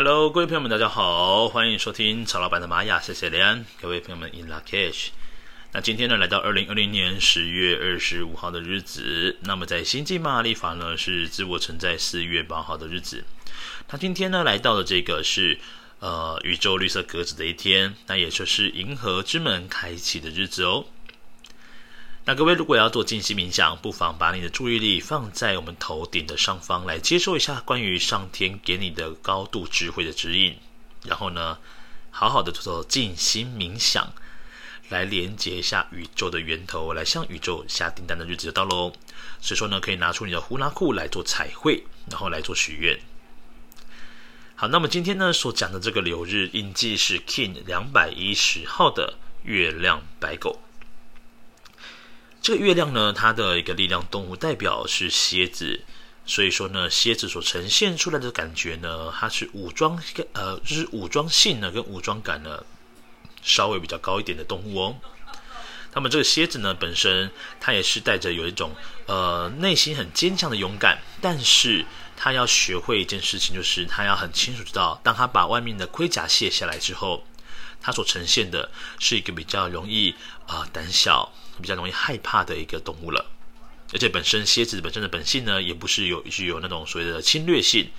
Hello，各位朋友们，大家好，欢迎收听曹老板的玛雅，谢谢连各位朋友们 In lak'ech。那今天呢，来到二零二零年十月二十五号的日子，那么在星际玛雅历法呢是自我存在四月八号的日子。那今天呢，来到的这个是呃宇宙绿色格子的一天，那也就是银河之门开启的日子哦。那各位如果要做静心冥想，不妨把你的注意力放在我们头顶的上方，来接受一下关于上天给你的高度智慧的指引。然后呢，好好的做做静心冥想，来连接一下宇宙的源头，来向宇宙下订单的日子就到喽。所以说呢，可以拿出你的呼拉库来做彩绘，然后来做许愿。好，那么今天呢所讲的这个流日印记是 Kin 两百一十号的月亮白狗。这个月亮呢，它的一个力量动物代表是蝎子，所以说呢，蝎子所呈现出来的感觉呢，它是武装呃，就是武装性呢跟武装感呢稍微比较高一点的动物哦。那么这个蝎子呢，本身它也是带着有一种呃内心很坚强的勇敢，但是它要学会一件事情，就是它要很清楚知道，当它把外面的盔甲卸下来之后，它所呈现的是一个比较容易啊、胆小。比较容易害怕的一个动物了，而且本身蝎子本身的本性呢，也不是有具有那种所谓的侵略性。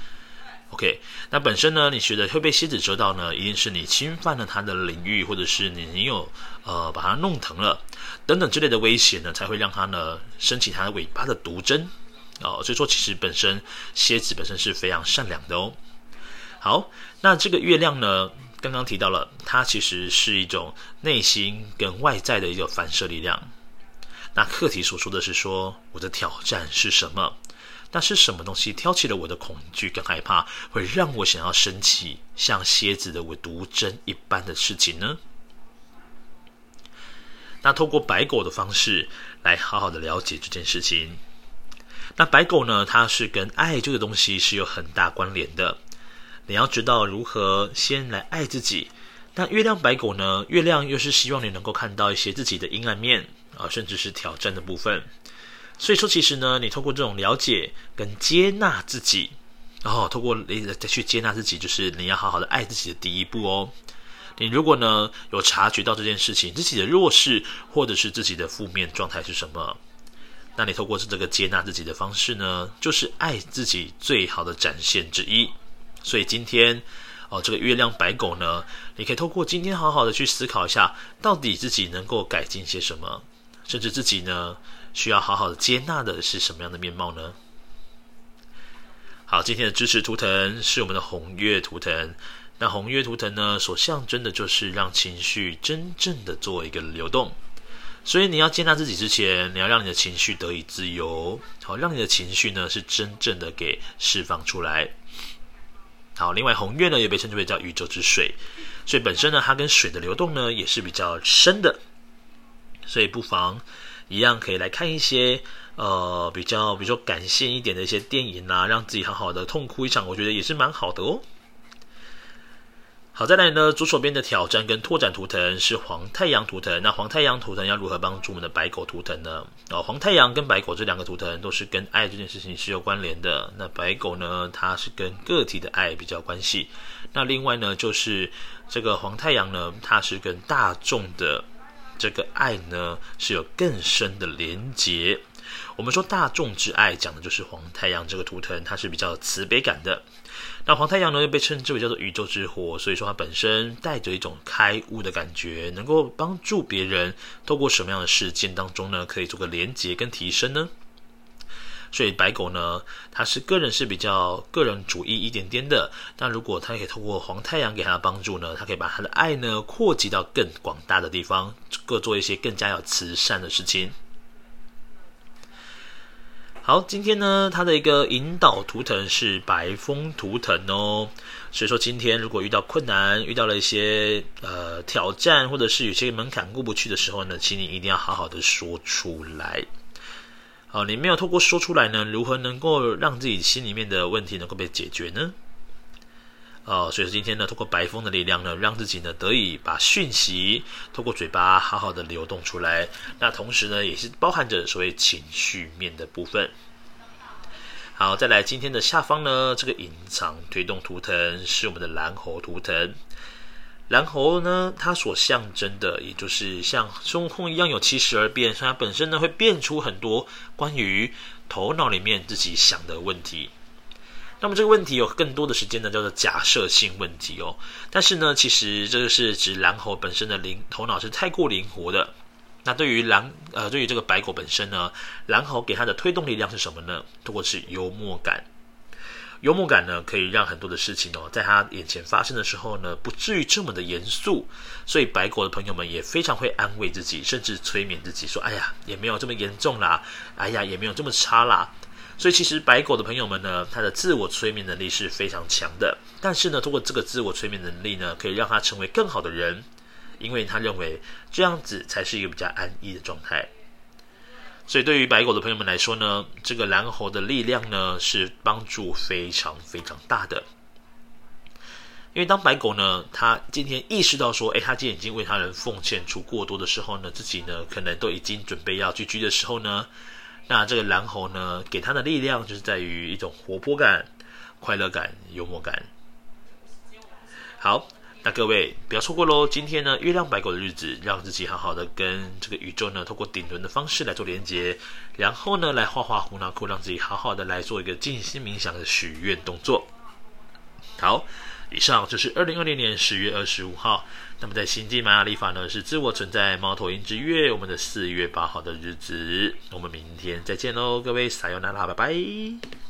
OK，那本身呢，你觉得会被蝎子蛰到呢，一定是你侵犯了它的领域，或者是你你有呃把它弄疼了等等之类的威胁呢，才会让它呢升起它的尾巴的毒针哦。所以说，其实本身蝎子本身是非常善良的哦。好，那这个月亮呢？刚刚提到了，它其实是一种内心跟外在的一种反射力量。那课题所说的是说，我的挑战是什么？那是什么东西挑起了我的恐惧跟害怕，会让我想要升起像蝎子的毒针一般的事情呢？那透过白狗的方式来好好的了解这件事情。那白狗呢，它是跟爱这个东西是有很大关联的。你要知道如何先来爱自己。那月亮白狗呢？月亮又是希望你能够看到一些自己的阴暗面啊，甚至是挑战的部分。所以说，其实呢，你透过这种了解跟接纳自己，然后透过你再去接纳自己，就是你要好好的爱自己的第一步哦。你如果呢有察觉到这件事情，自己的弱势或者是自己的负面状态是什么，那你透过这个接纳自己的方式呢，就是爱自己最好的展现之一。所以今天，哦，这个月亮白狗呢，你可以透过今天好好的去思考一下，到底自己能够改进些什么，甚至自己呢需要好好的接纳的是什么样的面貌呢？好，今天的支持图腾是我们的红月图腾。那红月图腾呢，所象征的就是让情绪真正的做一个流动。所以你要接纳自己之前，你要让你的情绪得以自由，好，让你的情绪呢是真正的给释放出来。好，另外红月呢也被称之为叫宇宙之水，所以本身呢它跟水的流动呢也是比较深的，所以不妨一样可以来看一些呃比较比如说感性一点的一些电影啊，让自己好好的痛哭一场，我觉得也是蛮好的哦。好，再来呢，左手边的挑战跟拓展图腾是黄太阳图腾。那黄太阳图腾要如何帮助我们的白狗图腾呢？哦，黄太阳跟白狗这两个图腾都是跟爱这件事情是有关联的。那白狗呢，它是跟个体的爱比较关系。那另外呢，就是这个黄太阳呢，它是跟大众的这个爱呢是有更深的连结。我们说大众之爱，讲的就是黄太阳这个图腾，它是比较慈悲感的。那黄太阳呢，又被称之为叫做宇宙之火，所以说它本身带着一种开悟的感觉，能够帮助别人透过什么样的事件当中呢，可以做个连接跟提升呢？所以白狗呢，它是个人是比较个人主义一点点的，那如果它可以透过黄太阳给它的帮助呢，它可以把它的爱呢扩及到更广大的地方，各做一些更加有慈善的事情。好，今天呢，它的一个引导图腾是白风图腾哦，所以说今天如果遇到困难，遇到了一些呃挑战，或者是有些门槛过不去的时候呢，请你一定要好好的说出来。好，你没有透过说出来呢，如何能够让自己心里面的问题能够被解决呢？哦，所以说今天呢，透过白风的力量呢，让自己呢得以把讯息透过嘴巴好好的流动出来。那同时呢，也是包含着所谓情绪面的部分。好，再来今天的下方呢，这个隐藏推动图腾是我们的蓝猴图腾。蓝猴呢，它所象征的，也就是像孙悟空一样有七十二变，它本身呢会变出很多关于头脑里面自己想的问题。那么这个问题有更多的时间呢，叫做假设性问题哦。但是呢，其实这个是指蓝猴本身的灵头脑是太过灵活的。那对于蓝呃，对于这个白狗本身呢，蓝猴给它的推动力量是什么呢？通过是幽默感。幽默感呢，可以让很多的事情哦，在他眼前发生的时候呢，不至于这么的严肃。所以白狗的朋友们也非常会安慰自己，甚至催眠自己说：“哎呀，也没有这么严重啦，哎呀，也没有这么差啦。”所以其实白狗的朋友们呢，他的自我催眠能力是非常强的。但是呢，通过这个自我催眠能力呢，可以让他成为更好的人，因为他认为这样子才是一个比较安逸的状态。所以，对于白狗的朋友们来说呢，这个蓝猴的力量呢，是帮助非常非常大的。因为当白狗呢，他今天意识到说，诶，他今天已经为他人奉献出过多的时候呢，自己呢，可能都已经准备要聚居的时候呢，那这个蓝猴呢，给他的力量就是在于一种活泼感、快乐感、幽默感。好。那各位不要错过喽！今天呢，月亮白狗的日子，让自己好好的跟这个宇宙呢，透过顶轮的方式来做连接，然后呢，来画画胡闹库，让自己好好的来做一个静心冥想的许愿动作。好，以上就是二零二零年十月二十五号。那么在新际玛雅历法呢，是自我存在猫头鹰之月，我们的四月八号的日子。我们明天再见喽，各位撒由那拉，拜拜。